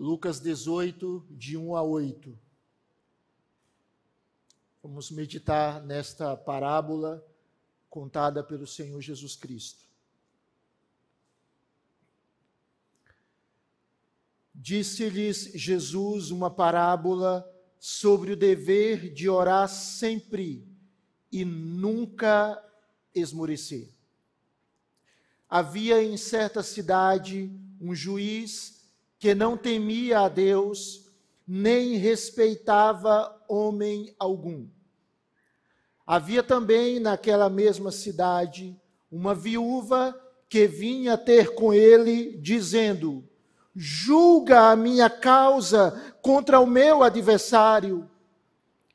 Lucas 18, de 1 a 8. Vamos meditar nesta parábola contada pelo Senhor Jesus Cristo. Disse-lhes Jesus uma parábola sobre o dever de orar sempre e nunca esmorecer. Havia em certa cidade um juiz que não temia a Deus, nem respeitava homem algum. Havia também naquela mesma cidade uma viúva que vinha ter com ele, dizendo: Julga a minha causa contra o meu adversário.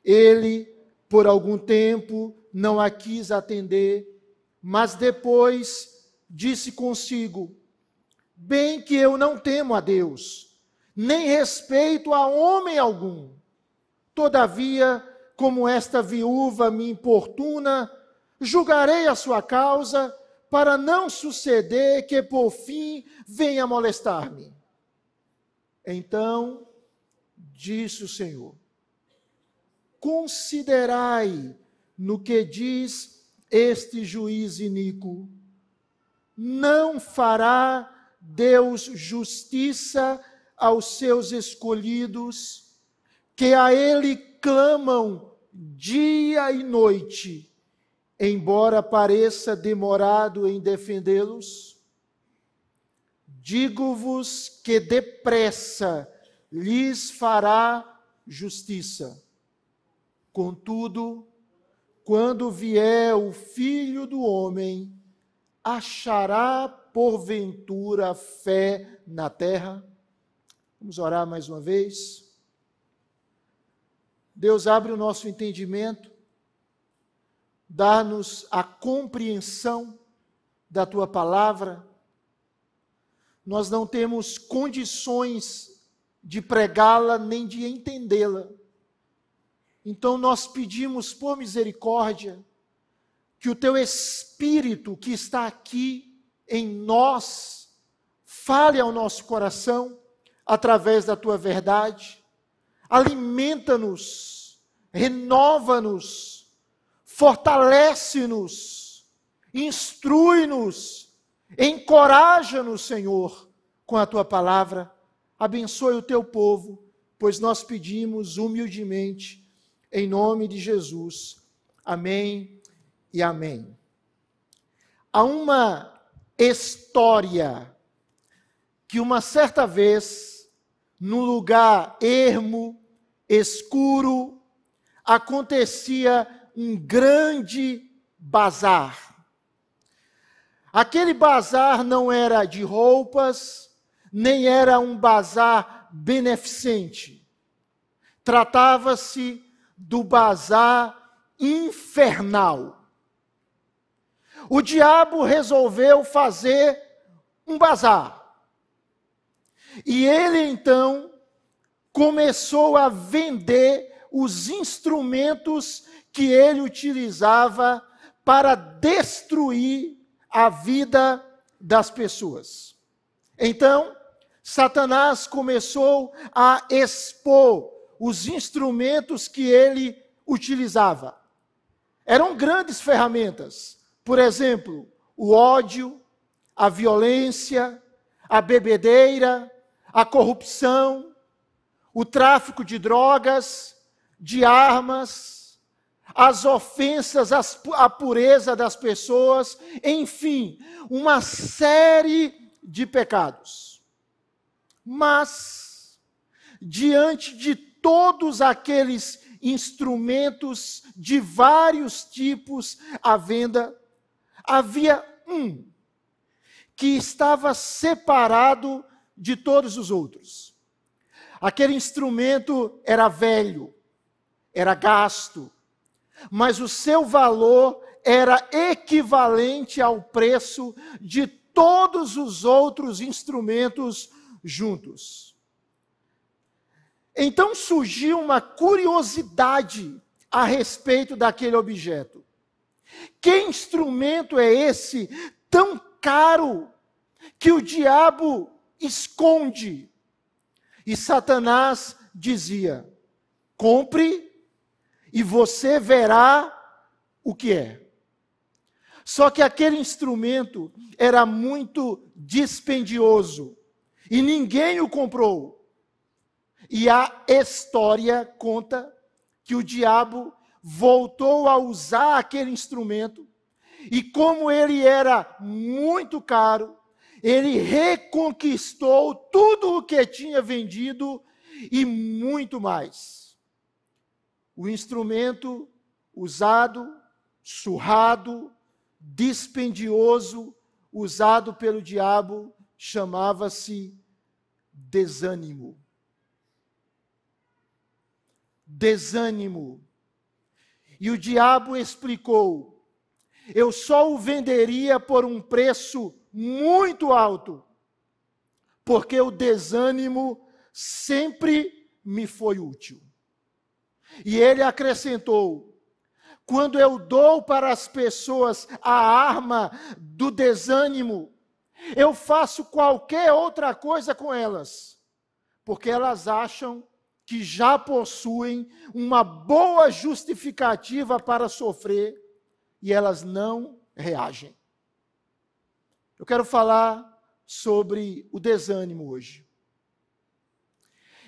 Ele, por algum tempo, não a quis atender, mas depois disse consigo: Bem que eu não temo a Deus, nem respeito a homem algum. Todavia, como esta viúva me importuna, julgarei a sua causa, para não suceder que por fim venha molestar-me. Então, disse o Senhor: Considerai no que diz este juiz iníquo não fará Deus justiça aos seus escolhidos, que a Ele clamam dia e noite, embora pareça demorado em defendê-los? Digo-vos que depressa lhes fará justiça. Contudo, quando vier o Filho do Homem, achará porventura fé na terra? Vamos orar mais uma vez. Deus abre o nosso entendimento, dá-nos a compreensão da tua palavra. Nós não temos condições de pregá-la nem de entendê-la. Então nós pedimos por misericórdia que o teu Espírito que está aqui em nós fale ao nosso coração através da tua verdade, alimenta-nos, renova-nos, fortalece-nos, instrui-nos, encoraja-nos, Senhor, com a tua palavra. Abençoe o teu povo, pois nós pedimos humildemente, em nome de Jesus. Amém e amém. Há uma história que uma certa vez, num lugar ermo, escuro, acontecia um grande bazar. Aquele bazar não era de roupas, nem era um bazar beneficente. Tratava-se do bazar infernal o diabo resolveu fazer um bazar. E ele então começou a vender os instrumentos que ele utilizava para destruir a vida das pessoas. Então, Satanás começou a expor os instrumentos que ele utilizava. Eram grandes ferramentas por exemplo, o ódio, a violência, a bebedeira, a corrupção, o tráfico de drogas, de armas, as ofensas à pureza das pessoas, enfim, uma série de pecados. Mas, diante de todos aqueles instrumentos de vários tipos à venda, havia um que estava separado de todos os outros. Aquele instrumento era velho, era gasto, mas o seu valor era equivalente ao preço de todos os outros instrumentos juntos. Então surgiu uma curiosidade a respeito daquele objeto. Que instrumento é esse tão caro que o diabo esconde? E Satanás dizia: compre e você verá o que é. Só que aquele instrumento era muito dispendioso e ninguém o comprou. E a história conta que o diabo voltou a usar aquele instrumento e como ele era muito caro, ele reconquistou tudo o que tinha vendido e muito mais. O instrumento usado, surrado, dispendioso, usado pelo diabo, chamava-se desânimo. Desânimo. E o diabo explicou: eu só o venderia por um preço muito alto, porque o desânimo sempre me foi útil. E ele acrescentou: quando eu dou para as pessoas a arma do desânimo, eu faço qualquer outra coisa com elas, porque elas acham que já possuem uma boa justificativa para sofrer e elas não reagem. Eu quero falar sobre o desânimo hoje.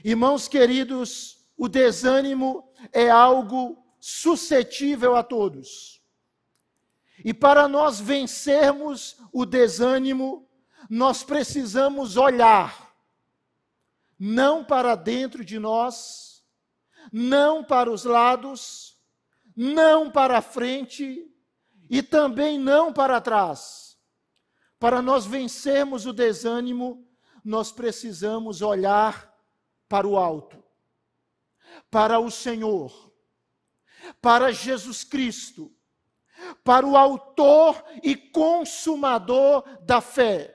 Irmãos queridos, o desânimo é algo suscetível a todos. E para nós vencermos o desânimo, nós precisamos olhar, não para dentro de nós, não para os lados, não para a frente e também não para trás. Para nós vencermos o desânimo, nós precisamos olhar para o alto, para o Senhor para Jesus Cristo, para o Autor e Consumador da fé.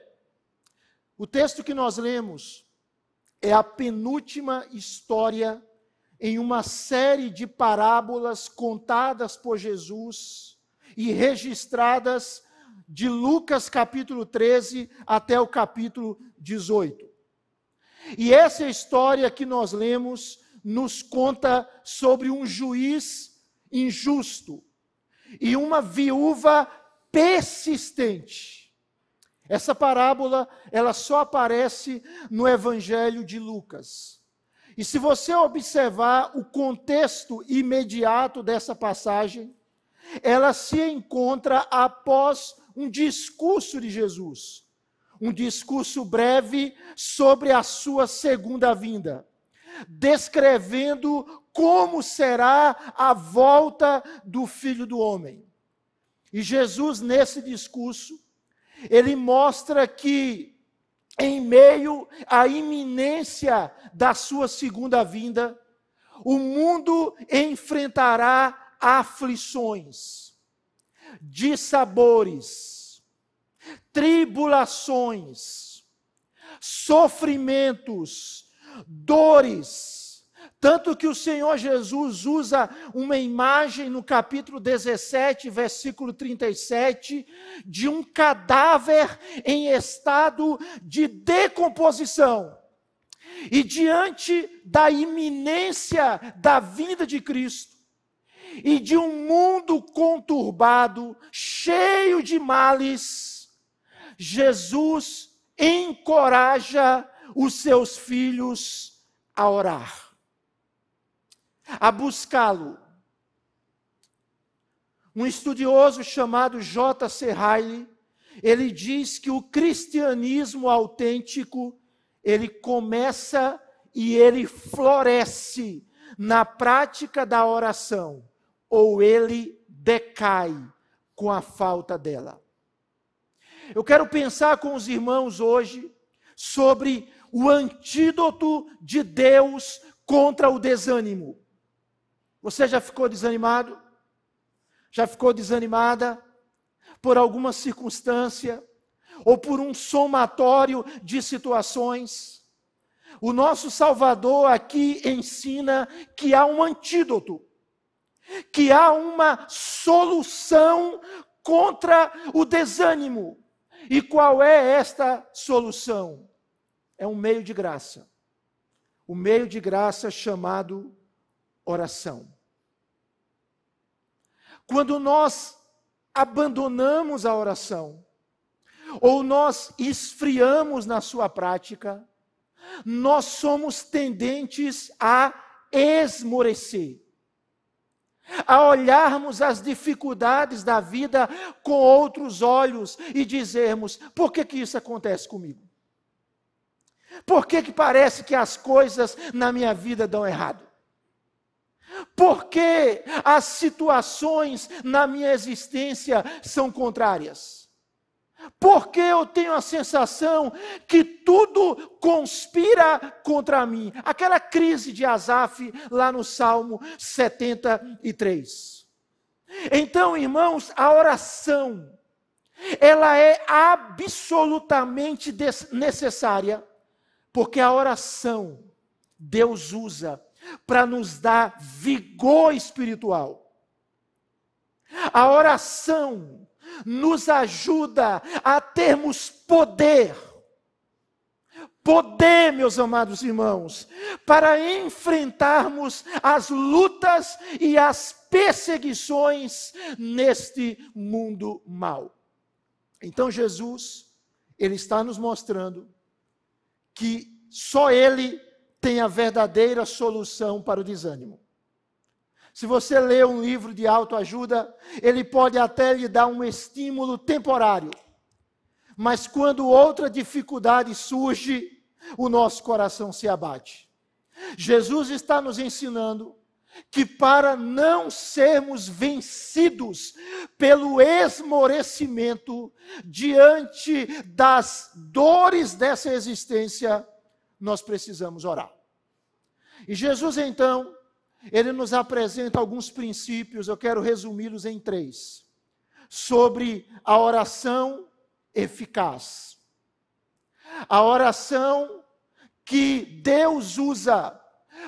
O texto que nós lemos é a penúltima história em uma série de parábolas contadas por Jesus e registradas de Lucas capítulo 13 até o capítulo 18. E essa história que nós lemos nos conta sobre um juiz injusto e uma viúva persistente. Essa parábola, ela só aparece no Evangelho de Lucas. E se você observar o contexto imediato dessa passagem, ela se encontra após um discurso de Jesus. Um discurso breve sobre a sua segunda vinda, descrevendo como será a volta do filho do homem. E Jesus, nesse discurso, ele mostra que, em meio à iminência da sua segunda vinda, o mundo enfrentará aflições, dissabores, tribulações, sofrimentos, dores, tanto que o Senhor Jesus usa uma imagem no capítulo 17, versículo 37, de um cadáver em estado de decomposição. E diante da iminência da vinda de Cristo, e de um mundo conturbado, cheio de males, Jesus encoraja os seus filhos a orar a buscá-lo. Um estudioso chamado J.C. Riley, ele diz que o cristianismo autêntico, ele começa e ele floresce na prática da oração, ou ele decai com a falta dela. Eu quero pensar com os irmãos hoje sobre o antídoto de Deus contra o desânimo. Você já ficou desanimado? Já ficou desanimada por alguma circunstância ou por um somatório de situações? O nosso Salvador aqui ensina que há um antídoto, que há uma solução contra o desânimo. E qual é esta solução? É um meio de graça. o meio de graça chamado oração. Quando nós abandonamos a oração, ou nós esfriamos na sua prática, nós somos tendentes a esmorecer, a olharmos as dificuldades da vida com outros olhos e dizermos: por que, que isso acontece comigo? Por que, que parece que as coisas na minha vida dão errado? Por que as situações na minha existência são contrárias? Porque eu tenho a sensação que tudo conspira contra mim. Aquela crise de Asaf lá no Salmo 73. Então, irmãos, a oração ela é absolutamente necessária, porque a oração Deus usa para nos dar vigor espiritual. A oração nos ajuda a termos poder. Poder, meus amados irmãos, para enfrentarmos as lutas e as perseguições neste mundo mau. Então Jesus, ele está nos mostrando que só ele tem a verdadeira solução para o desânimo. Se você lê um livro de autoajuda, ele pode até lhe dar um estímulo temporário. Mas quando outra dificuldade surge, o nosso coração se abate. Jesus está nos ensinando que para não sermos vencidos pelo esmorecimento diante das dores dessa existência, nós precisamos orar. E Jesus então ele nos apresenta alguns princípios, eu quero resumi-los em três. Sobre a oração eficaz. A oração que Deus usa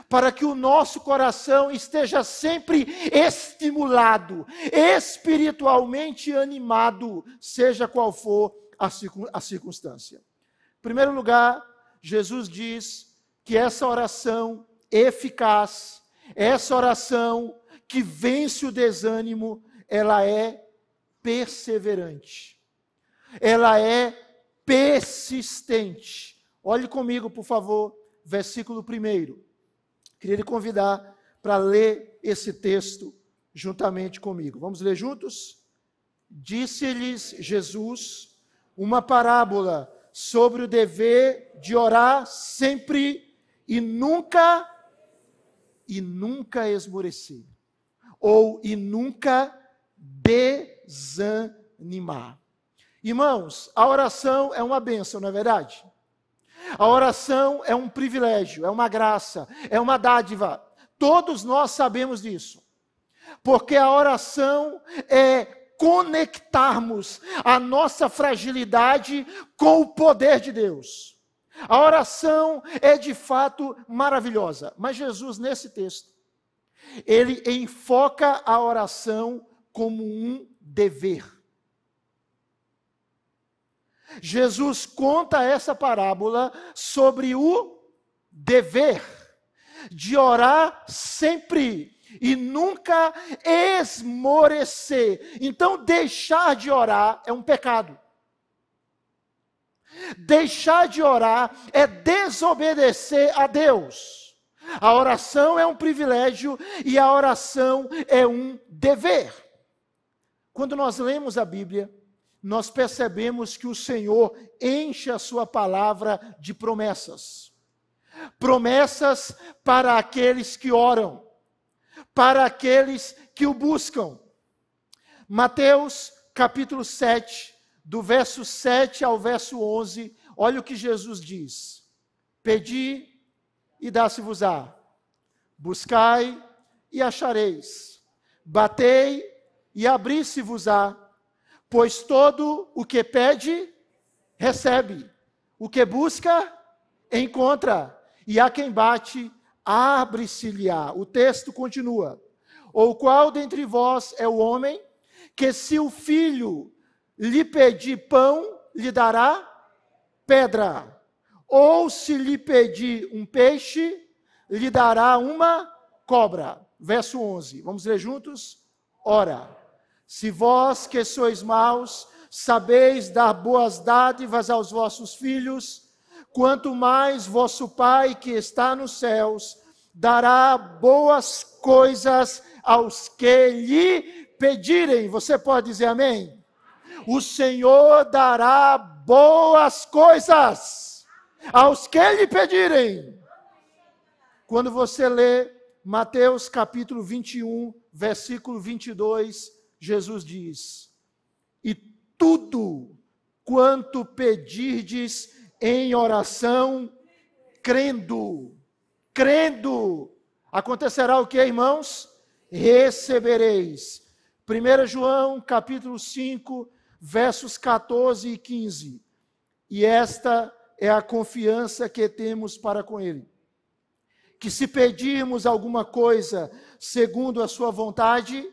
para que o nosso coração esteja sempre estimulado, espiritualmente animado, seja qual for a circunstância. Em primeiro lugar, Jesus diz que essa oração eficaz, essa oração que vence o desânimo, ela é perseverante. Ela é persistente. Olhe comigo, por favor, versículo 1. Queria lhe convidar para ler esse texto juntamente comigo. Vamos ler juntos? Disse-lhes Jesus uma parábola sobre o dever de orar sempre e nunca e nunca esmorecer, ou e nunca desanimar. Irmãos, a oração é uma bênção, não é verdade? A oração é um privilégio, é uma graça, é uma dádiva. Todos nós sabemos disso. Porque a oração é conectarmos a nossa fragilidade com o poder de Deus. A oração é de fato maravilhosa, mas Jesus, nesse texto, ele enfoca a oração como um dever. Jesus conta essa parábola sobre o dever de orar sempre e nunca esmorecer. Então, deixar de orar é um pecado. Deixar de orar é desobedecer a Deus. A oração é um privilégio e a oração é um dever. Quando nós lemos a Bíblia, nós percebemos que o Senhor enche a sua palavra de promessas. Promessas para aqueles que oram, para aqueles que o buscam. Mateus capítulo 7, do verso 7 ao verso 11, olha o que Jesus diz: Pedi e dá-se-vos-á, buscai e achareis, batei e abri-se-vos-á, pois todo o que pede, recebe, o que busca, encontra, e a quem bate, abre-se-lhe-á. O texto continua: Ou qual dentre vós é o homem que, se o filho lhe pedir pão, lhe dará pedra. Ou se lhe pedir um peixe, lhe dará uma cobra. Verso 11. Vamos ler juntos? Ora, se vós que sois maus, sabeis dar boas dádivas aos vossos filhos, quanto mais vosso Pai que está nos céus dará boas coisas aos que lhe pedirem. Você pode dizer amém? O Senhor dará boas coisas aos que lhe pedirem. Quando você lê Mateus capítulo 21, versículo 22, Jesus diz: E tudo quanto pedirdes em oração, crendo, crendo, acontecerá o que, irmãos? Recebereis. 1 João, capítulo 5, versos 14 e 15. E esta é a confiança que temos para com Ele. Que se pedirmos alguma coisa segundo a Sua vontade,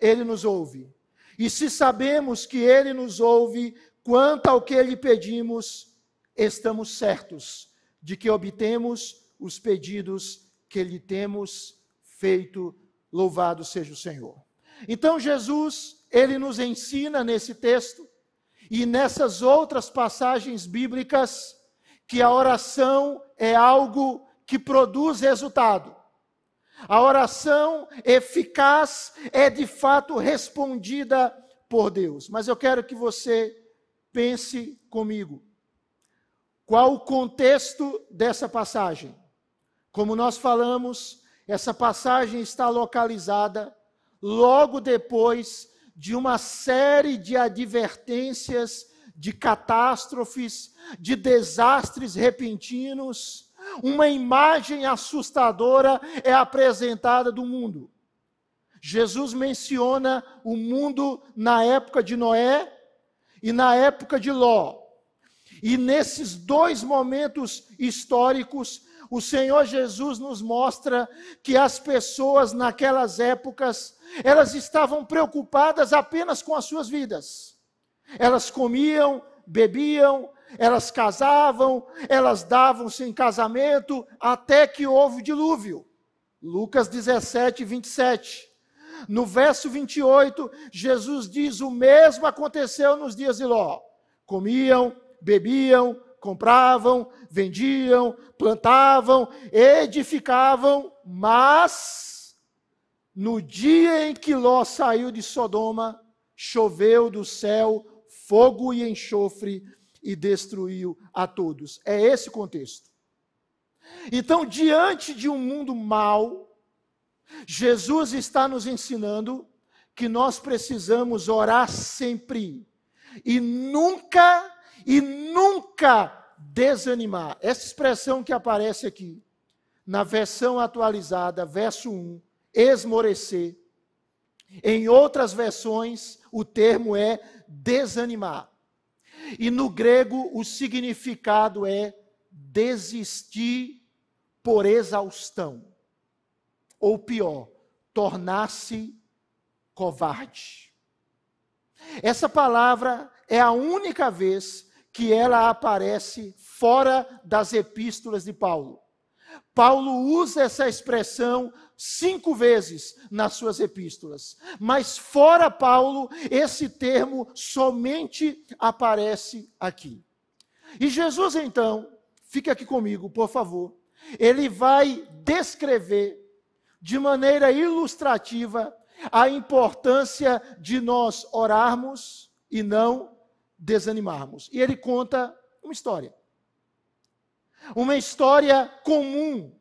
Ele nos ouve. E se sabemos que Ele nos ouve quanto ao que lhe pedimos, estamos certos de que obtemos os pedidos que lhe temos feito. Louvado seja o Senhor. Então, Jesus, ele nos ensina nesse texto e nessas outras passagens bíblicas que a oração é algo que produz resultado. A oração eficaz é de fato respondida por Deus. Mas eu quero que você pense comigo. Qual o contexto dessa passagem? Como nós falamos, essa passagem está localizada logo depois de uma série de advertências, de catástrofes, de desastres repentinos. Uma imagem assustadora é apresentada do mundo. Jesus menciona o mundo na época de Noé e na época de Ló. E nesses dois momentos históricos, o Senhor Jesus nos mostra que as pessoas naquelas épocas, elas estavam preocupadas apenas com as suas vidas. Elas comiam, bebiam, elas casavam, elas davam-se em casamento, até que houve dilúvio. Lucas 17, 27. No verso 28, Jesus diz: O mesmo aconteceu nos dias de Ló. Comiam, bebiam, compravam, vendiam, plantavam, edificavam, mas no dia em que Ló saiu de Sodoma, choveu do céu fogo e enxofre e destruiu a todos. É esse o contexto. Então, diante de um mundo mau, Jesus está nos ensinando que nós precisamos orar sempre e nunca e nunca desanimar. Essa expressão que aparece aqui, na versão atualizada, verso 1, esmorecer. Em outras versões, o termo é desanimar. E no grego, o significado é desistir por exaustão. Ou pior, tornar-se covarde. Essa palavra é a única vez que ela aparece fora das epístolas de Paulo. Paulo usa essa expressão cinco vezes nas suas epístolas, mas fora Paulo, esse termo somente aparece aqui. E Jesus, então, fica aqui comigo, por favor, ele vai descrever de maneira ilustrativa a importância de nós orarmos e não desanimarmos. E ele conta uma história. Uma história comum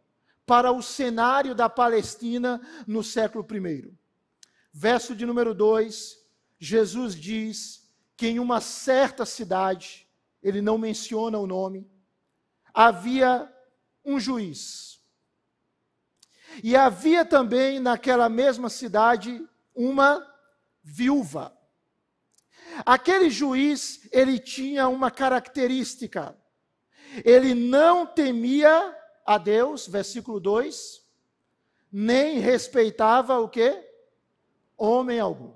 para o cenário da Palestina no século I. Verso de número 2, Jesus diz que em uma certa cidade, ele não menciona o nome, havia um juiz. E havia também naquela mesma cidade uma viúva. Aquele juiz, ele tinha uma característica. Ele não temia a Deus, versículo 2, nem respeitava o quê? Homem algum.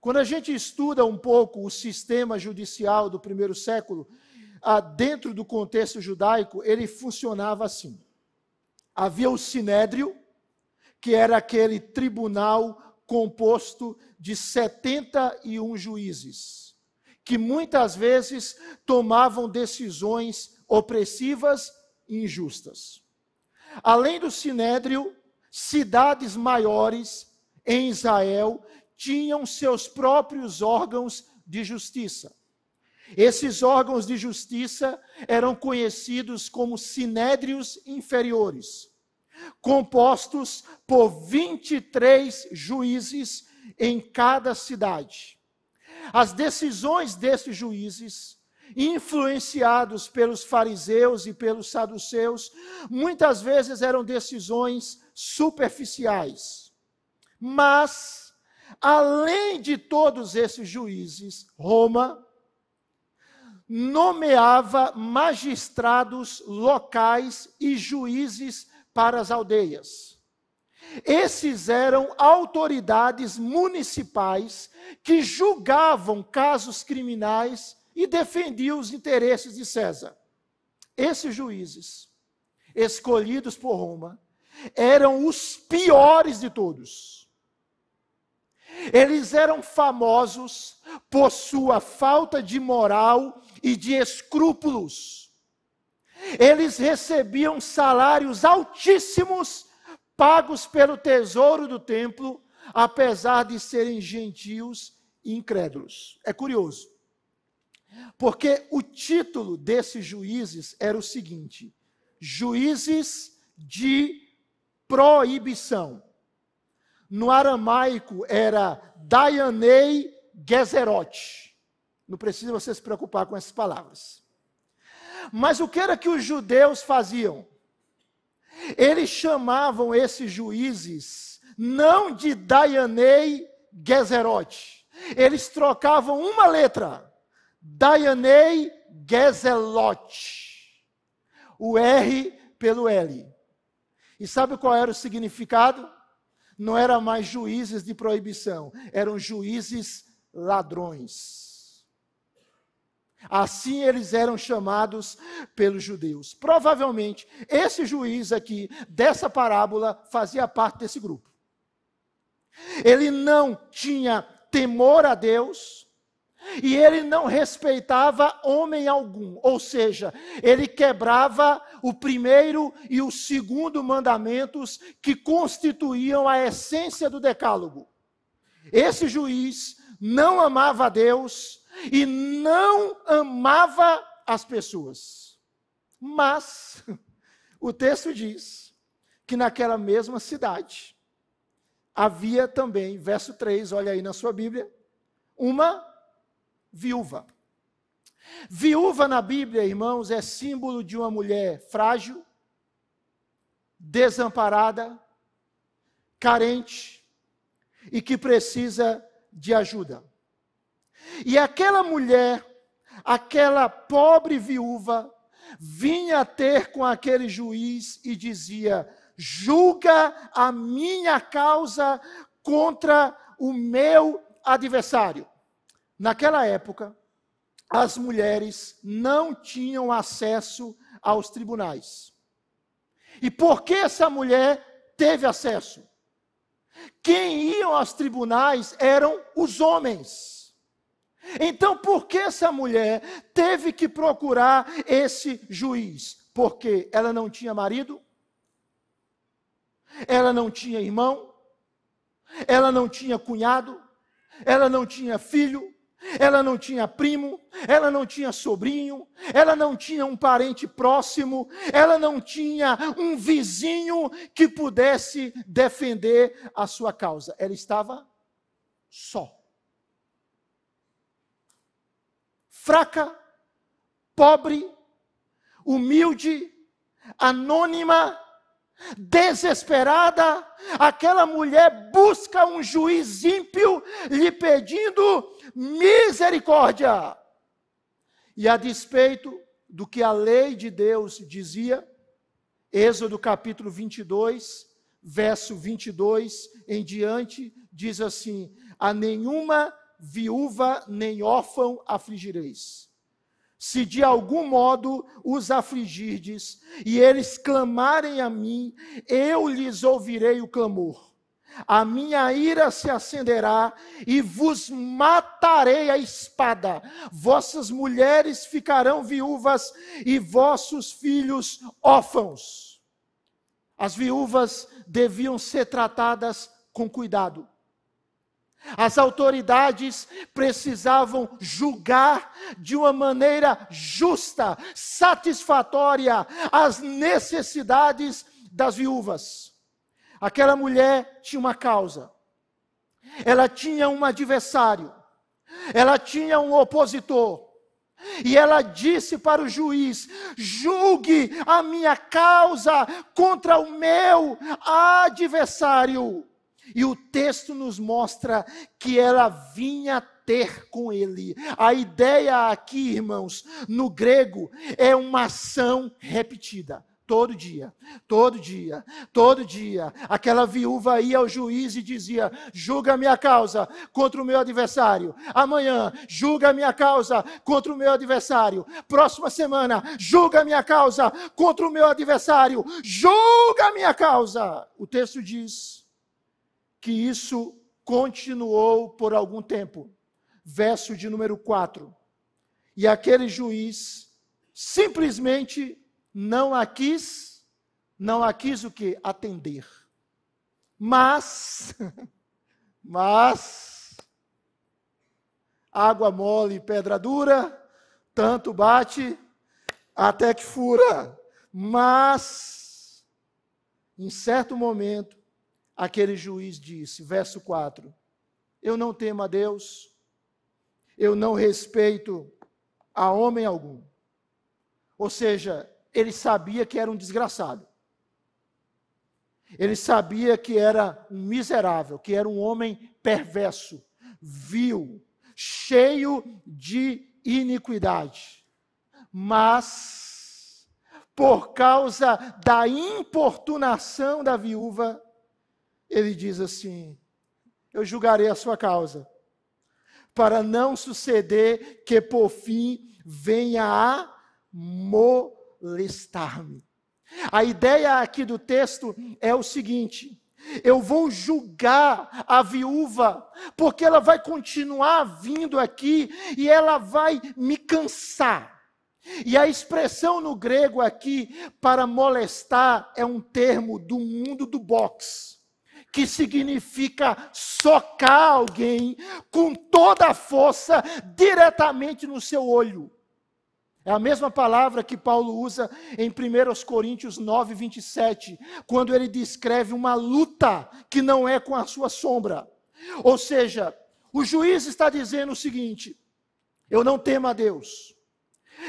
Quando a gente estuda um pouco o sistema judicial do primeiro século, ah, dentro do contexto judaico, ele funcionava assim. Havia o sinédrio, que era aquele tribunal composto de 71 juízes, que muitas vezes tomavam decisões opressivas e injustas. Além do sinédrio, cidades maiores em Israel tinham seus próprios órgãos de justiça. Esses órgãos de justiça eram conhecidos como sinédrios inferiores, compostos por 23 juízes em cada cidade. As decisões desses juízes, influenciados pelos fariseus e pelos saduceus, muitas vezes eram decisões superficiais. Mas, além de todos esses juízes, Roma nomeava magistrados locais e juízes para as aldeias. Esses eram autoridades municipais que julgavam casos criminais e defendiam os interesses de César. Esses juízes, escolhidos por Roma, eram os piores de todos. Eles eram famosos por sua falta de moral e de escrúpulos. Eles recebiam salários altíssimos, pagos pelo tesouro do templo, apesar de serem gentios e incrédulos. É curioso, porque o título desses juízes era o seguinte: juízes de proibição. No aramaico era Dayanei Gezerot. Não precisa você se preocupar com essas palavras. Mas o que era que os judeus faziam? Eles chamavam esses juízes não de Dayanei Gezerot. Eles trocavam uma letra. Dayanei Gezelot. O R pelo L. E sabe qual era o significado? Não era mais juízes de proibição, eram juízes ladrões. Assim eles eram chamados pelos judeus. Provavelmente, esse juiz aqui, dessa parábola, fazia parte desse grupo. Ele não tinha temor a Deus e ele não respeitava homem algum. Ou seja, ele quebrava o primeiro e o segundo mandamentos que constituíam a essência do decálogo. Esse juiz não amava a Deus e não amava as pessoas. Mas o texto diz que naquela mesma cidade havia também, verso 3, olha aí na sua Bíblia, uma viúva. Viúva na Bíblia, irmãos, é símbolo de uma mulher frágil, desamparada, carente e que precisa de ajuda. E aquela mulher, aquela pobre viúva, vinha ter com aquele juiz e dizia: julga a minha causa contra o meu adversário. Naquela época, as mulheres não tinham acesso aos tribunais. E por que essa mulher teve acesso? Quem iam aos tribunais eram os homens. Então, por que essa mulher teve que procurar esse juiz? Porque ela não tinha marido? Ela não tinha irmão? Ela não tinha cunhado? Ela não tinha filho? Ela não tinha primo, ela não tinha sobrinho, ela não tinha um parente próximo, ela não tinha um vizinho que pudesse defender a sua causa. Ela estava só. Fraca, pobre, humilde, anônima, desesperada, aquela mulher busca um juiz ímpio lhe pedindo misericórdia. E a despeito do que a lei de Deus dizia, Êxodo capítulo 22, verso 22 em diante, diz assim: a nenhuma viúva nem órfão afligireis. se de algum modo os afligirdes, e eles clamarem a mim, eu lhes ouvirei o clamor. A minha ira se acenderá e vos matarei a espada. Vossas mulheres ficarão viúvas e vossos filhos órfãos. As viúvas deviam ser tratadas com cuidado. As autoridades precisavam julgar de uma maneira justa, satisfatória, as necessidades das viúvas. Aquela mulher tinha uma causa, ela tinha um adversário, ela tinha um opositor. E ela disse para o juiz: julgue a minha causa contra o meu adversário. E o texto nos mostra que ela vinha ter com ele. A ideia aqui, irmãos, no grego, é uma ação repetida. Todo dia, todo dia, todo dia. Aquela viúva ia ao juiz e dizia: julga a minha causa contra o meu adversário. Amanhã, julga a minha causa contra o meu adversário. Próxima semana, julga a minha causa contra o meu adversário. Julga a minha causa. O texto diz que isso continuou por algum tempo. Verso de número 4. E aquele juiz simplesmente não a quis, não a quis o que? Atender. Mas, mas, água mole, pedra dura, tanto bate até que fura. Mas, em certo momento, aquele juiz disse, verso 4: Eu não temo a Deus, eu não respeito a homem algum. Ou seja, ele sabia que era um desgraçado. Ele sabia que era um miserável, que era um homem perverso, vil, cheio de iniquidade. Mas, por causa da importunação da viúva, ele diz assim: Eu julgarei a sua causa, para não suceder que por fim venha a molestar-me. A ideia aqui do texto é o seguinte: eu vou julgar a viúva, porque ela vai continuar vindo aqui e ela vai me cansar. E a expressão no grego aqui para molestar é um termo do mundo do boxe que significa socar alguém com toda a força diretamente no seu olho. É a mesma palavra que Paulo usa em 1 Coríntios 9, 27, quando ele descreve uma luta que não é com a sua sombra. Ou seja, o juiz está dizendo o seguinte: eu não temo a Deus,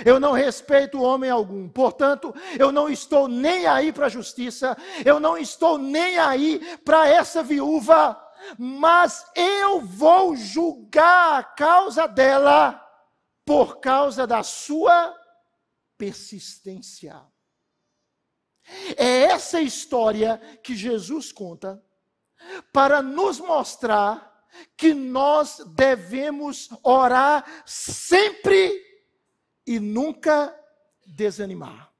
eu não respeito homem algum, portanto, eu não estou nem aí para a justiça, eu não estou nem aí para essa viúva, mas eu vou julgar a causa dela por causa da sua persistência. É essa história que Jesus conta para nos mostrar que nós devemos orar sempre e nunca desanimar.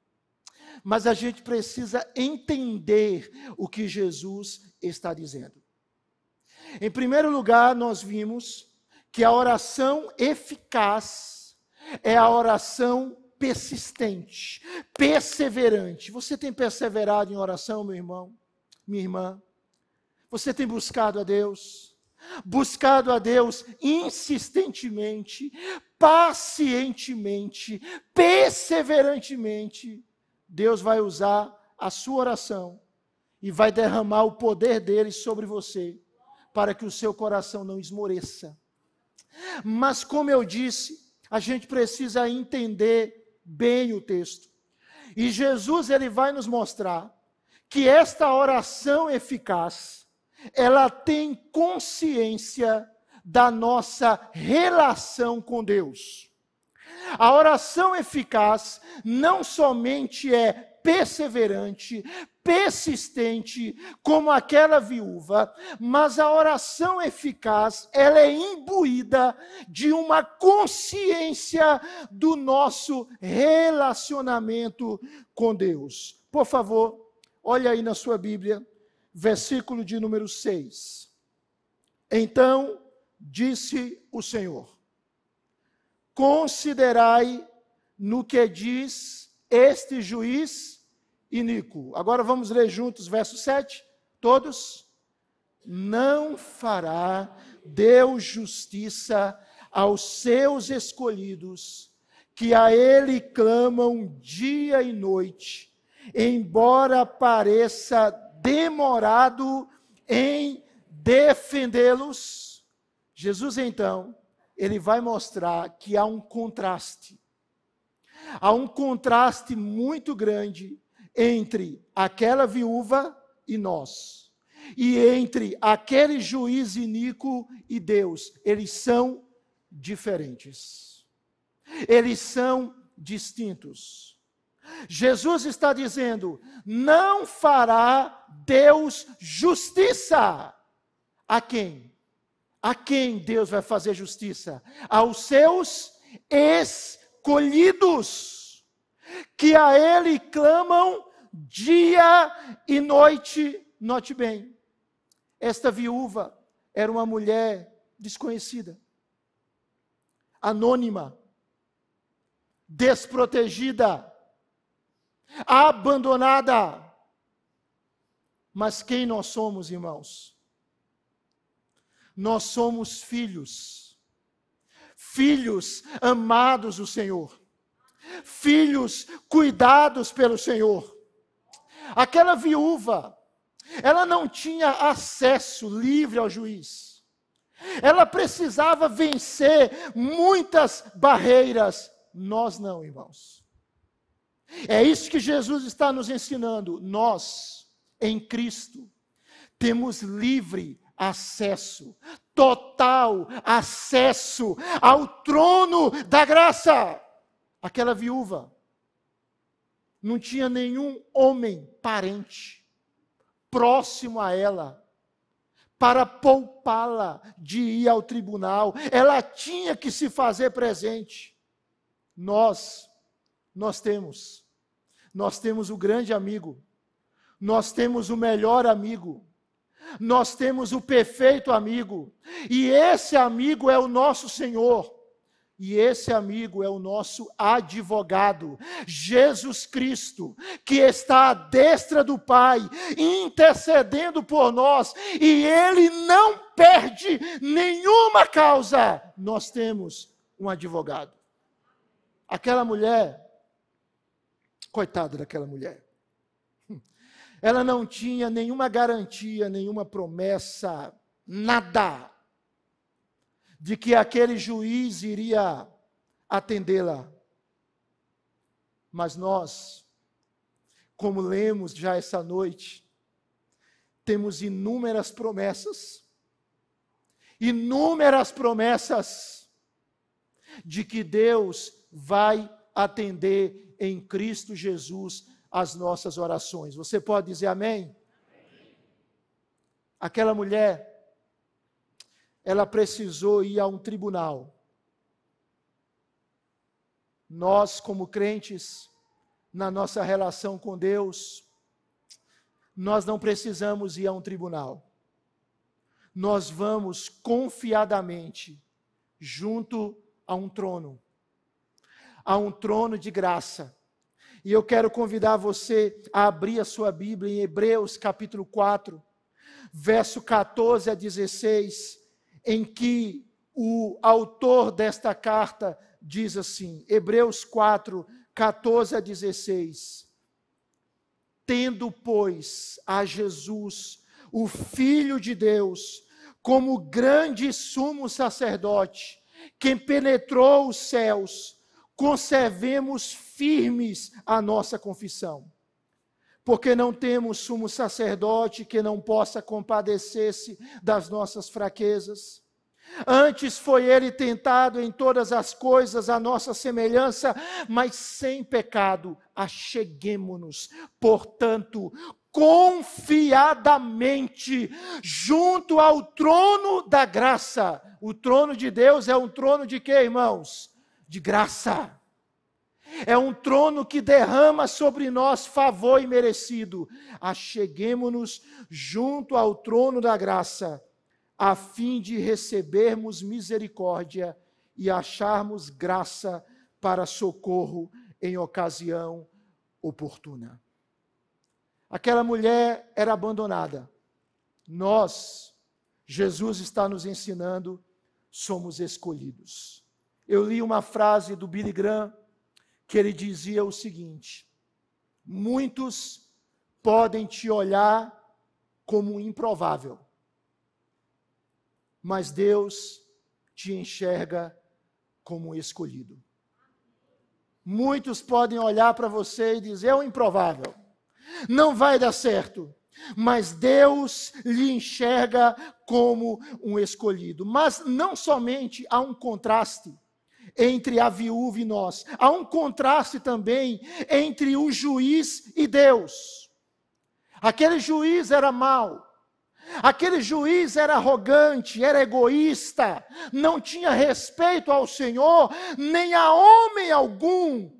Mas a gente precisa entender o que Jesus está dizendo. Em primeiro lugar, nós vimos que a oração eficaz é a oração persistente, perseverante. Você tem perseverado em oração, meu irmão, minha irmã? Você tem buscado a Deus? Buscado a Deus insistentemente, pacientemente, perseverantemente, Deus vai usar a sua oração e vai derramar o poder dele sobre você, para que o seu coração não esmoreça. Mas, como eu disse, a gente precisa entender bem o texto. E Jesus ele vai nos mostrar que esta oração eficaz, ela tem consciência da nossa relação com Deus. A oração eficaz não somente é perseverante, persistente como aquela viúva, mas a oração eficaz, ela é imbuída de uma consciência do nosso relacionamento com Deus. Por favor, olha aí na sua Bíblia, versículo de número 6. Então disse o Senhor: Considerai no que diz este juiz iníquo. Agora vamos ler juntos verso 7. Todos? Não fará Deus justiça aos seus escolhidos, que a Ele clamam dia e noite, embora pareça demorado em defendê-los. Jesus, então, ele vai mostrar que há um contraste. Há um contraste muito grande entre aquela viúva e nós. E entre aquele juiz iníquo e Deus. Eles são diferentes. Eles são distintos. Jesus está dizendo: não fará Deus justiça. A quem? A quem Deus vai fazer justiça? Aos seus escolhidos, que a Ele clamam dia e noite. Note bem, esta viúva era uma mulher desconhecida, anônima, desprotegida, abandonada. Mas quem nós somos, irmãos? Nós somos filhos, filhos amados do Senhor, filhos cuidados pelo Senhor. Aquela viúva, ela não tinha acesso livre ao juiz. Ela precisava vencer muitas barreiras. Nós não, irmãos. É isso que Jesus está nos ensinando. Nós, em Cristo, temos livre acesso, total acesso ao trono da graça. Aquela viúva não tinha nenhum homem parente próximo a ela para poupá-la de ir ao tribunal. Ela tinha que se fazer presente. Nós, nós temos, nós temos o grande amigo, nós temos o melhor amigo, nós temos o perfeito amigo, e esse amigo é o nosso Senhor. E esse amigo é o nosso advogado, Jesus Cristo, que está à destra do Pai, intercedendo por nós, e ele não perde nenhuma causa. Nós temos um advogado. Aquela mulher, coitada daquela mulher, ela não tinha nenhuma garantia, nenhuma promessa, nada, de que aquele juiz iria atendê-la. Mas nós, como lemos já essa noite, temos inúmeras promessas, inúmeras promessas de que Deus vai atender em Cristo Jesus as nossas orações. Você pode dizer amém? Aquela mulher, ela precisou ir a um tribunal. Nós, como crentes, na nossa relação com Deus, nós não precisamos ir a um tribunal. Nós vamos confiadamente junto a um trono, a um trono de graça e eu quero convidar você a abrir a sua Bíblia em Hebreus capítulo 4, verso 14 a 16, em que o autor desta carta diz assim: Hebreus 4, 14 a 16. Tendo, pois, a Jesus, o Filho de Deus, como grande sumo sacerdote, quem penetrou os céus, conservemos firmes a nossa confissão. Porque não temos sumo sacerdote que não possa compadecer-se das nossas fraquezas. Antes foi ele tentado em todas as coisas a nossa semelhança, mas sem pecado. Acheguemo-nos, portanto, confiadamente junto ao trono da graça. O trono de Deus é um trono de quê, irmãos? De graça. É um trono que derrama sobre nós favor imerecido. Acheguemo-nos junto ao trono da graça, a fim de recebermos misericórdia e acharmos graça para socorro em ocasião oportuna. Aquela mulher era abandonada. Nós, Jesus está nos ensinando, somos escolhidos. Eu li uma frase do Billy Graham que ele dizia o seguinte: Muitos podem te olhar como improvável, mas Deus te enxerga como escolhido. Muitos podem olhar para você e dizer: é um improvável não vai dar certo. Mas Deus lhe enxerga como um escolhido. Mas não somente há um contraste entre a viúva e nós, há um contraste também entre o juiz e Deus. Aquele juiz era mau, Aquele juiz era arrogante, era egoísta, não tinha respeito ao Senhor, nem a homem algum.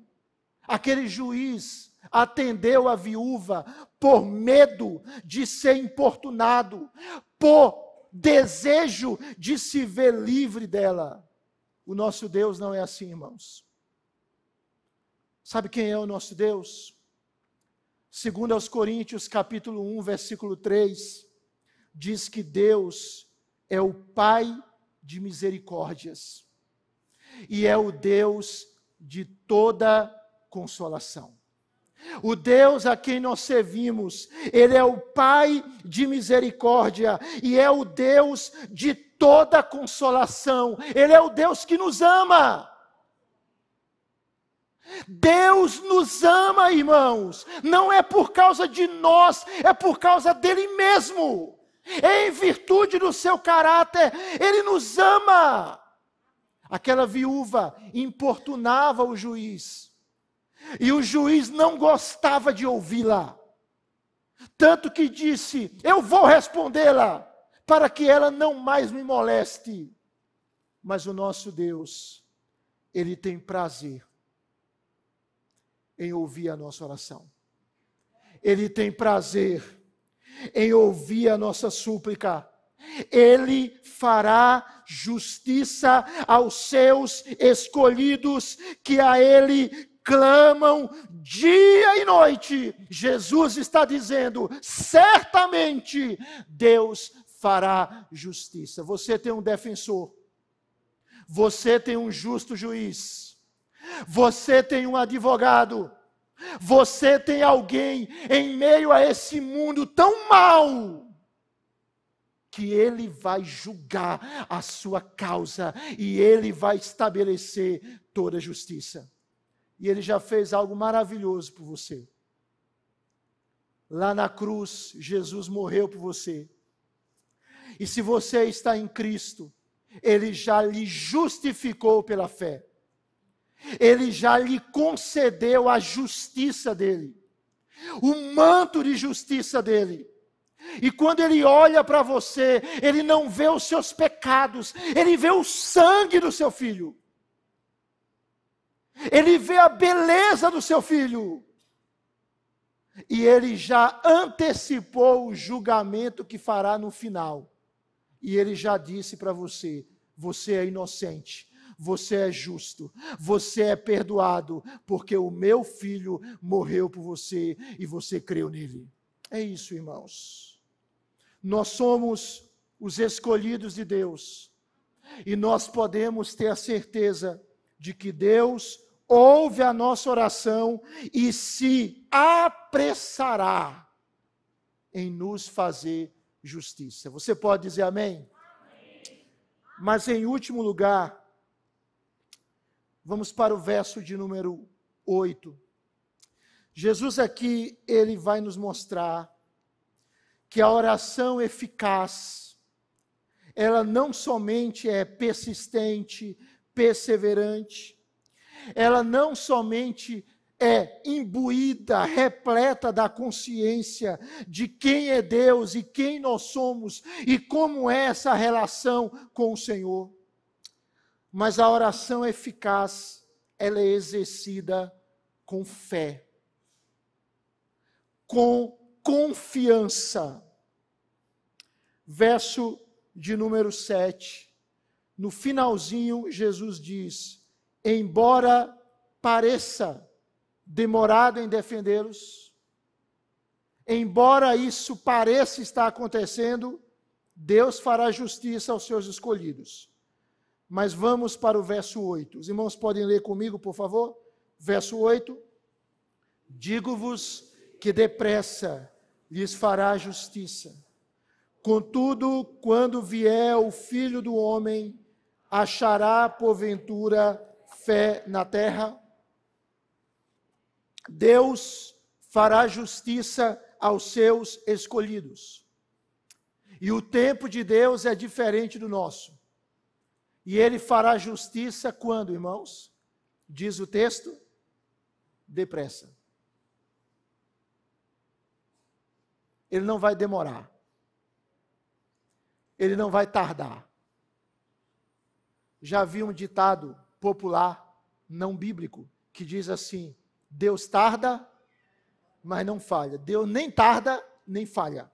Aquele juiz atendeu a viúva por medo de ser importunado, por desejo de se ver livre dela. O nosso Deus não é assim, irmãos. Sabe quem é o nosso Deus? Segundo aos Coríntios, capítulo 1, versículo 3, diz que Deus é o Pai de misericórdias e é o Deus de toda consolação. O Deus a quem nós servimos, Ele é o Pai de misericórdia e é o Deus de toda consolação, Ele é o Deus que nos ama. Deus nos ama, irmãos, não é por causa de nós, é por causa dele mesmo. Em virtude do seu caráter, ele nos ama. Aquela viúva importunava o juiz e o juiz não gostava de ouvi-la. Tanto que disse: Eu vou respondê-la, para que ela não mais me moleste. Mas o nosso Deus, Ele tem prazer em ouvir a nossa oração. Ele tem prazer em ouvir a nossa súplica. Ele fará justiça aos seus escolhidos que a Ele clamam dia e noite. Jesus está dizendo: certamente Deus fará justiça. Você tem um defensor, você tem um justo juiz, você tem um advogado. Você tem alguém em meio a esse mundo tão mau que ele vai julgar a sua causa e ele vai estabelecer toda a justiça. E ele já fez algo maravilhoso por você. Lá na cruz, Jesus morreu por você. E se você está em Cristo, ele já lhe justificou pela fé. Ele já lhe concedeu a justiça dele, o manto de justiça dele. E quando ele olha para você, ele não vê os seus pecados, ele vê o sangue do seu filho. Ele vê a beleza do seu filho. E ele já antecipou o julgamento que fará no final. E ele já disse para você: você é inocente, você é justo, você é perdoado, porque o meu filho morreu por você e você creu nele. É isso, irmãos. Nós somos os escolhidos de Deus. E nós podemos ter a certeza de que Deus ouve a nossa oração e se apressará em nos fazer justiça. Você pode dizer amém? amém? Mas em último lugar, vamos para o verso de número 8. Jesus aqui, ele vai nos mostrar que a oração eficaz, ela não somente é persistente, perseverante, ela não somente é imbuída, repleta da consciência de quem é Deus e quem nós somos e como é essa relação com o Senhor. Mas a oração eficaz, ela é exercida com fé, com confiança. Verso de número 7. No finalzinho, Jesus diz: Embora pareça demorado em defendê-los, embora isso pareça estar acontecendo, Deus fará justiça aos seus escolhidos. Mas vamos para o verso 8. Os irmãos podem ler comigo, por favor? Verso 8. Digo-vos que depressa lhes fará justiça. Contudo, quando vier o filho do homem, achará porventura fé na terra? Deus fará justiça aos seus escolhidos. E o tempo de Deus é diferente do nosso. E ele fará justiça quando, irmãos? Diz o texto: depressa. Ele não vai demorar. Ele não vai tardar. Já vi um ditado popular, não bíblico, que diz assim: Deus tarda, mas não falha. Deus nem tarda, nem falha.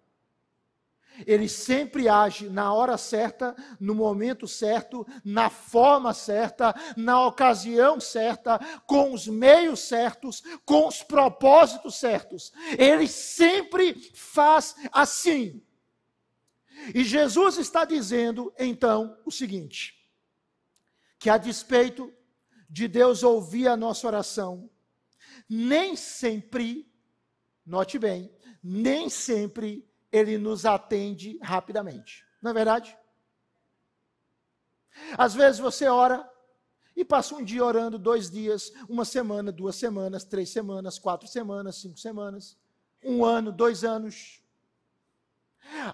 Ele sempre age na hora certa, no momento certo, na forma certa, na ocasião certa, com os meios certos, com os propósitos certos. Ele sempre faz assim. E Jesus está dizendo, então, o seguinte: que a despeito de Deus ouvir a nossa oração, nem sempre, note bem, nem sempre ele nos atende rapidamente. Não é verdade? Às vezes você ora e passa um dia orando, dois dias, uma semana, duas semanas, três semanas, quatro semanas, cinco semanas, um ano, dois anos.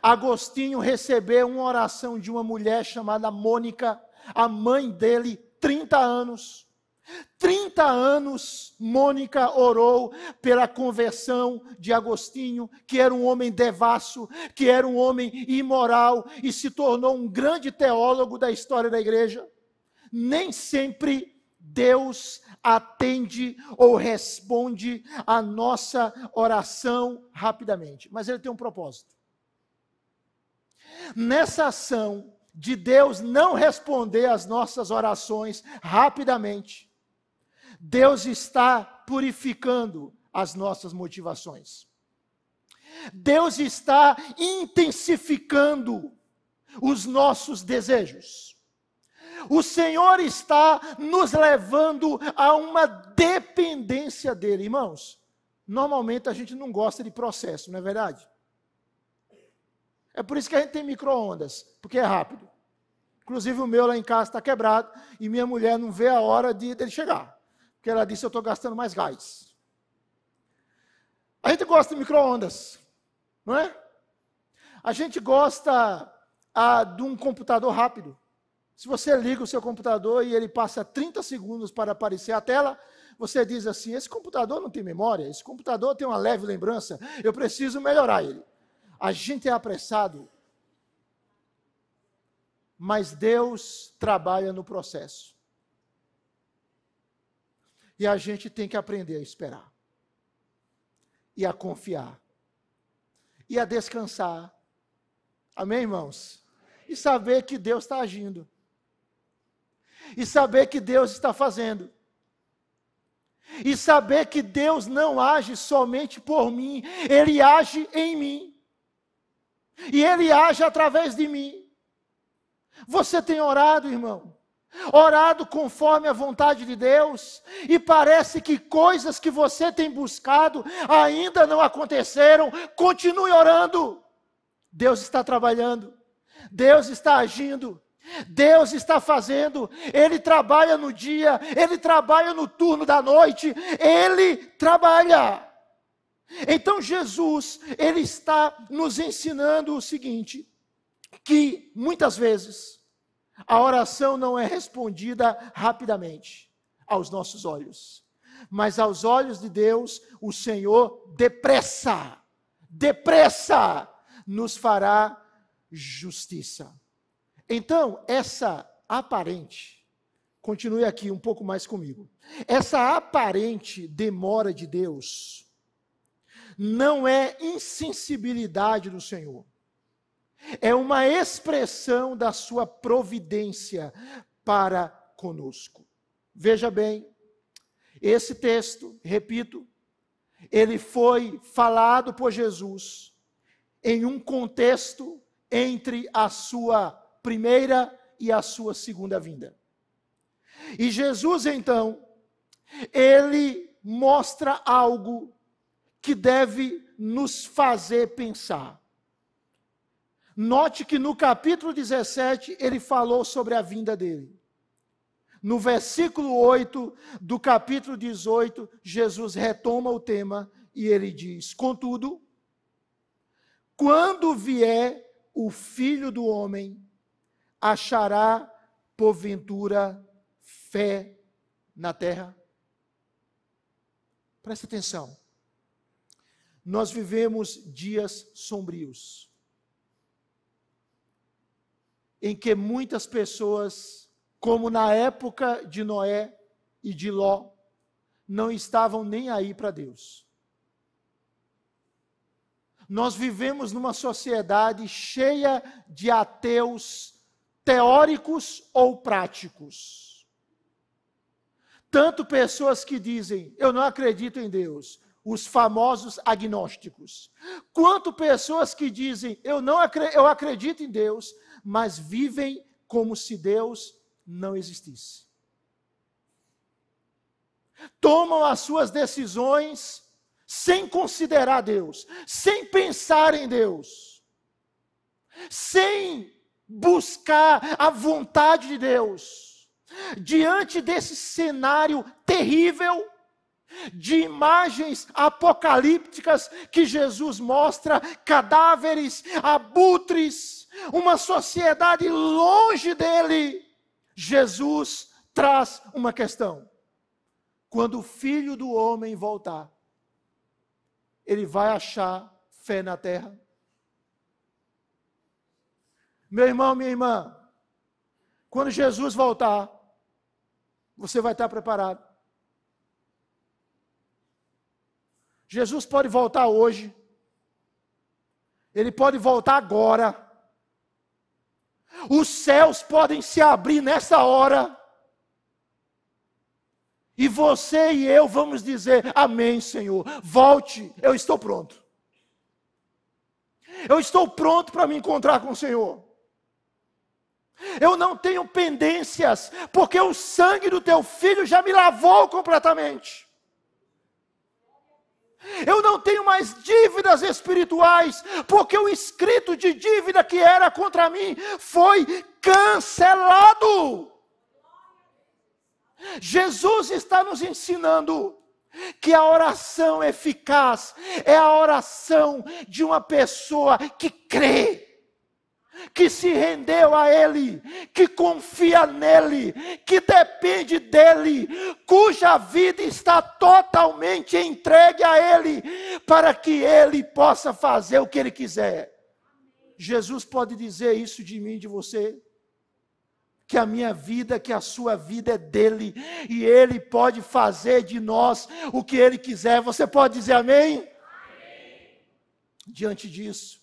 Agostinho recebeu uma oração de uma mulher chamada Mônica, a mãe dele, 30 anos. 30 anos Mônica orou pela conversão de Agostinho, que era um homem devasso, que era um homem imoral e se tornou um grande teólogo da história da igreja. Nem sempre Deus atende ou responde a nossa oração rapidamente, mas ele tem um propósito. Nessa ação de Deus não responder às nossas orações rapidamente, Deus está purificando as nossas motivações. Deus está intensificando os nossos desejos. O Senhor está nos levando a uma dependência dele, irmãos. Normalmente a gente não gosta de processo, não é verdade? É por isso que a gente tem micro-ondas, porque é rápido. Inclusive o meu lá em casa está quebrado e minha mulher não vê a hora de dele chegar porque ela disse: Eu estou gastando mais gás. A gente gosta de micro-ondas, não é? A gente gosta ah, de um computador rápido. Se você liga o seu computador e ele passa 30 segundos para aparecer a tela, você diz assim: esse computador não tem memória, esse computador tem uma leve lembrança, eu preciso melhorar ele. A gente é apressado, mas Deus trabalha no processo. E a gente tem que aprender a esperar. E a confiar. E a descansar. Amém, irmãos? E saber que Deus está agindo. E saber que Deus está fazendo. E saber que Deus não age somente por mim, Ele age em mim. E Ele age através de mim. Você tem orado, irmão? orado conforme a vontade de Deus, e parece que coisas que você tem buscado ainda não aconteceram, continue orando. Deus está trabalhando, Deus está agindo, Deus está fazendo, Ele trabalha no dia, Ele trabalha no turno da noite, Ele trabalha. Então Jesus, Ele está nos ensinando o seguinte: que muitas vezes, a oração não é respondida rapidamente aos nossos olhos. Mas aos olhos de Deus, o Senhor depressa, depressa nos fará justiça. Então, essa aparente, continue aqui um pouco mais comigo. Essa aparente demora de Deus não é insensibilidade do Senhor. É uma expressão da sua providência para conosco. Veja bem, esse texto, repito, ele foi falado por Jesus em um contexto entre a sua primeira e a sua segunda vinda. E Jesus, então, ele mostra algo que deve nos fazer pensar. Note que no capítulo 17 ele falou sobre a vinda dele. No versículo 8 do capítulo 18, Jesus retoma o tema e ele diz: Contudo, quando vier o filho do homem, achará porventura fé na terra? Preste atenção. Nós vivemos dias sombrios, em que muitas pessoas como na época de Noé e de Ló, não estavam nem aí para Deus. Nós vivemos numa sociedade cheia de ateus teóricos ou práticos. Tanto pessoas que dizem, eu não acredito em Deus, os famosos agnósticos, quanto pessoas que dizem, eu não eu acredito em Deus, mas vivem como se Deus não existisse. Tomam as suas decisões sem considerar Deus, sem pensar em Deus, sem buscar a vontade de Deus. Diante desse cenário terrível, de imagens apocalípticas que Jesus mostra, cadáveres, abutres, uma sociedade longe dele, Jesus traz uma questão. Quando o filho do homem voltar, ele vai achar fé na terra? Meu irmão, minha irmã, quando Jesus voltar, você vai estar preparado. Jesus pode voltar hoje, ele pode voltar agora. Os céus podem se abrir nessa hora. E você e eu vamos dizer: Amém, Senhor. Volte, eu estou pronto. Eu estou pronto para me encontrar com o Senhor. Eu não tenho pendências, porque o sangue do teu filho já me lavou completamente. Eu não tenho mais dívidas espirituais, porque o escrito de dívida que era contra mim foi cancelado. Jesus está nos ensinando que a oração eficaz é a oração de uma pessoa que crê que se rendeu a Ele, que confia nele, que depende dele, cuja vida está totalmente entregue a Ele, para que Ele possa fazer o que Ele quiser. Jesus pode dizer isso de mim, de você? que a minha vida, que a sua vida é dele, e ele pode fazer de nós o que ele quiser. Você pode dizer amém? amém. Diante disso,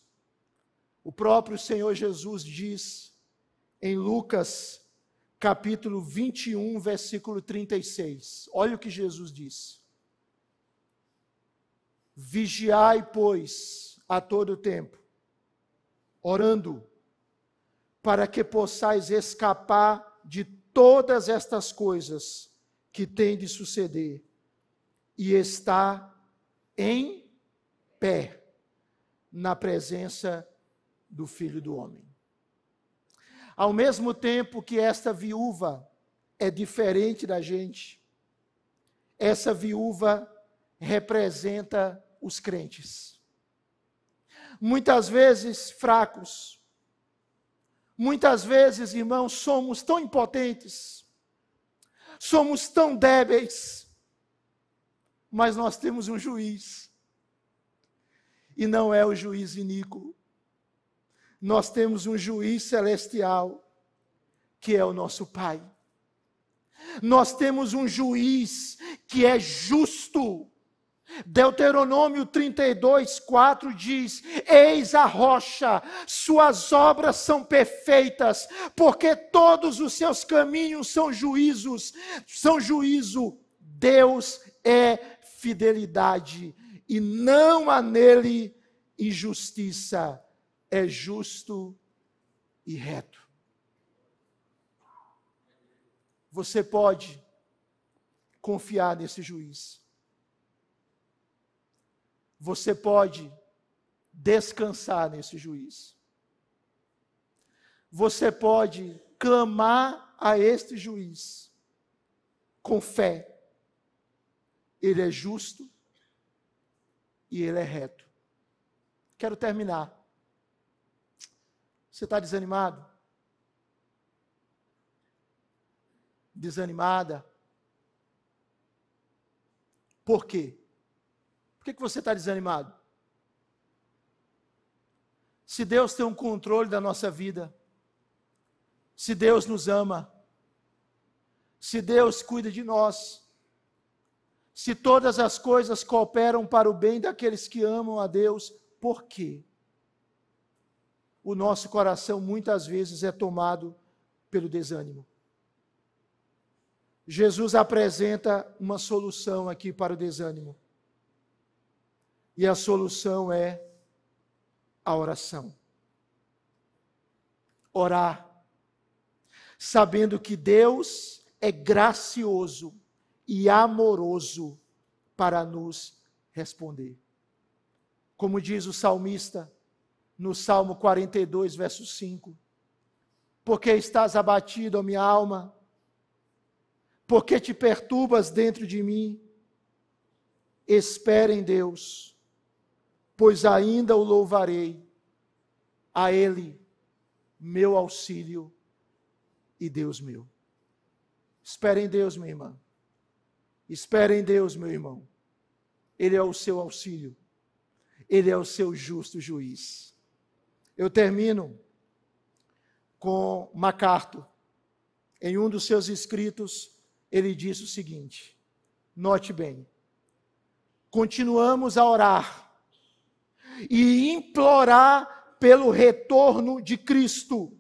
o próprio Senhor Jesus diz em Lucas capítulo 21, versículo 36. Olha o que Jesus diz. Vigiai, pois, a todo tempo, orando, para que possais escapar de todas estas coisas que têm de suceder e estar em pé na presença do Filho do Homem. Ao mesmo tempo que esta viúva é diferente da gente, essa viúva representa os crentes. Muitas vezes fracos, muitas vezes, irmãos, somos tão impotentes, somos tão débeis, Mas nós temos um juiz. E não é o juiz iníquo. Nós temos um juiz celestial, que é o nosso Pai. Nós temos um juiz que é justo. Deuteronômio 32, 4 diz: Eis a rocha, suas obras são perfeitas, porque todos os seus caminhos são juízos, são juízo. Deus é fidelidade e não há nele injustiça, é justo e reto. Você pode confiar nesse juiz. Você pode descansar nesse juiz. Você pode clamar a este juiz com fé ele é justo e ele é reto. Quero terminar. Você está desanimado? Desanimada? Por quê? Por que, que você está desanimado? Se Deus tem um controle da nossa vida, se Deus nos ama, se Deus cuida de nós, se todas as coisas cooperam para o bem daqueles que amam a Deus, por quê? O nosso coração muitas vezes é tomado pelo desânimo. Jesus apresenta uma solução aqui para o desânimo. E a solução é a oração. Orar, sabendo que Deus é gracioso e amoroso para nos responder. Como diz o salmista no Salmo 42, verso 5: Porque estás abatido, ó minha alma? Porque te perturbas dentro de mim? Espere em Deus, pois ainda o louvarei, a Ele, meu auxílio e Deus meu. Espere em Deus, minha irmã. Espere em Deus, meu irmão. Ele é o seu auxílio. Ele é o seu justo juiz. Eu termino com MacArthur. Em um dos seus escritos, ele diz o seguinte: note bem, continuamos a orar e implorar pelo retorno de Cristo,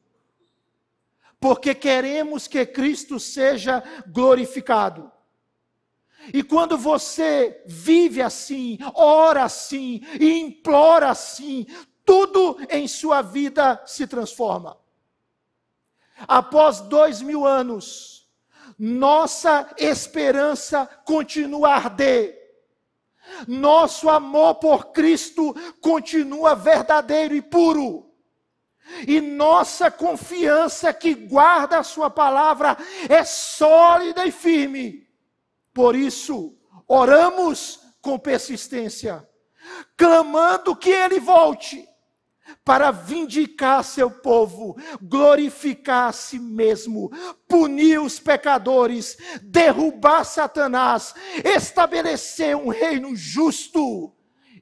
porque queremos que Cristo seja glorificado. E quando você vive assim, ora assim implora assim, tudo em sua vida se transforma. Após dois mil anos, nossa esperança continua a arder. Nosso amor por Cristo continua verdadeiro e puro. E nossa confiança que guarda a Sua palavra é sólida e firme. Por isso, oramos com persistência, clamando que ele volte para vindicar seu povo, glorificar a si mesmo, punir os pecadores, derrubar Satanás, estabelecer um reino justo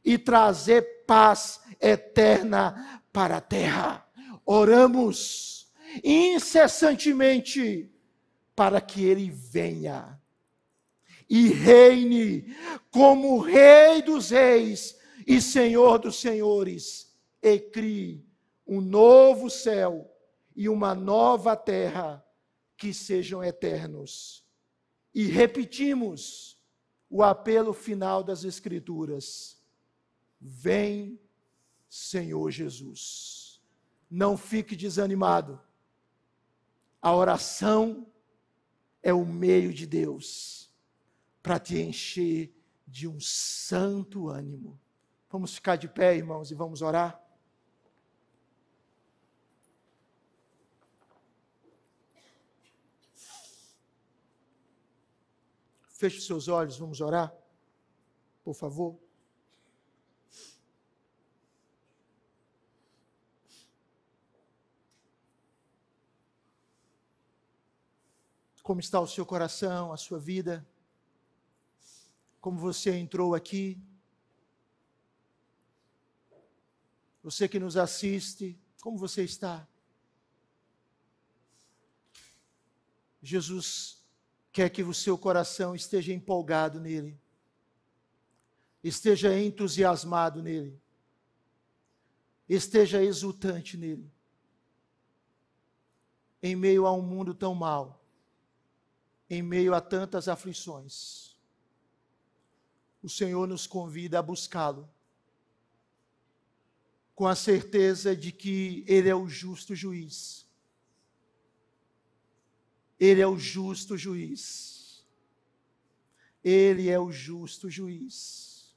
e trazer paz eterna para a terra. Oramos incessantemente para que ele venha e reine como Rei dos Reis e Senhor dos Senhores, e crie um novo céu e uma nova terra que sejam eternos. E repetimos o apelo final das Escrituras: Vem, Senhor Jesus. Não fique desanimado. A oração é o meio de Deus para te encher de um santo ânimo. Vamos ficar de pé, irmãos, e vamos orar? Feche seus olhos, vamos orar, por favor. Como está o seu coração, a sua vida? como você entrou aqui. Você que nos assiste, como você está? Jesus quer que o seu coração esteja empolgado nele, esteja entusiasmado nele, esteja exultante nele. Em meio a um mundo tão mau, em meio a tantas aflições, o Senhor nos convida a buscá-lo, com a certeza de que Ele é o justo juiz. Ele é o justo juiz. Ele é o justo juiz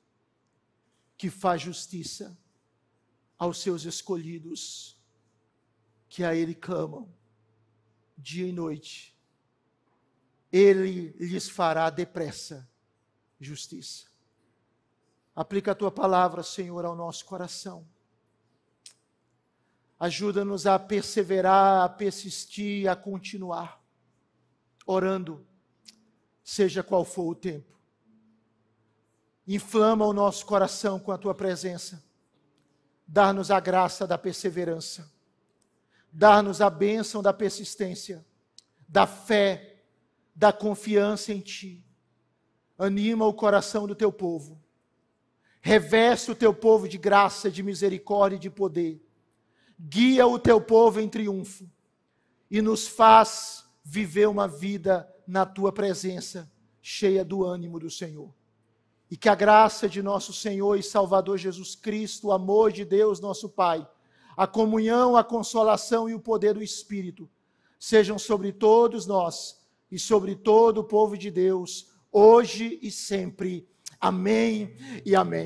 que faz justiça aos seus escolhidos que a Ele clamam dia e noite. Ele lhes fará depressa justiça. Aplica a tua palavra, Senhor, ao nosso coração. Ajuda-nos a perseverar, a persistir, a continuar, orando, seja qual for o tempo. Inflama o nosso coração com a tua presença. Dá-nos a graça da perseverança. Dá-nos a bênção da persistência, da fé, da confiança em Ti. Anima o coração do teu povo. Reveste o teu povo de graça, de misericórdia e de poder. Guia o teu povo em triunfo e nos faz viver uma vida na tua presença, cheia do ânimo do Senhor. E que a graça de nosso Senhor e Salvador Jesus Cristo, o amor de Deus, nosso Pai, a comunhão, a consolação e o poder do Espírito sejam sobre todos nós e sobre todo o povo de Deus, hoje e sempre. Amém e amém.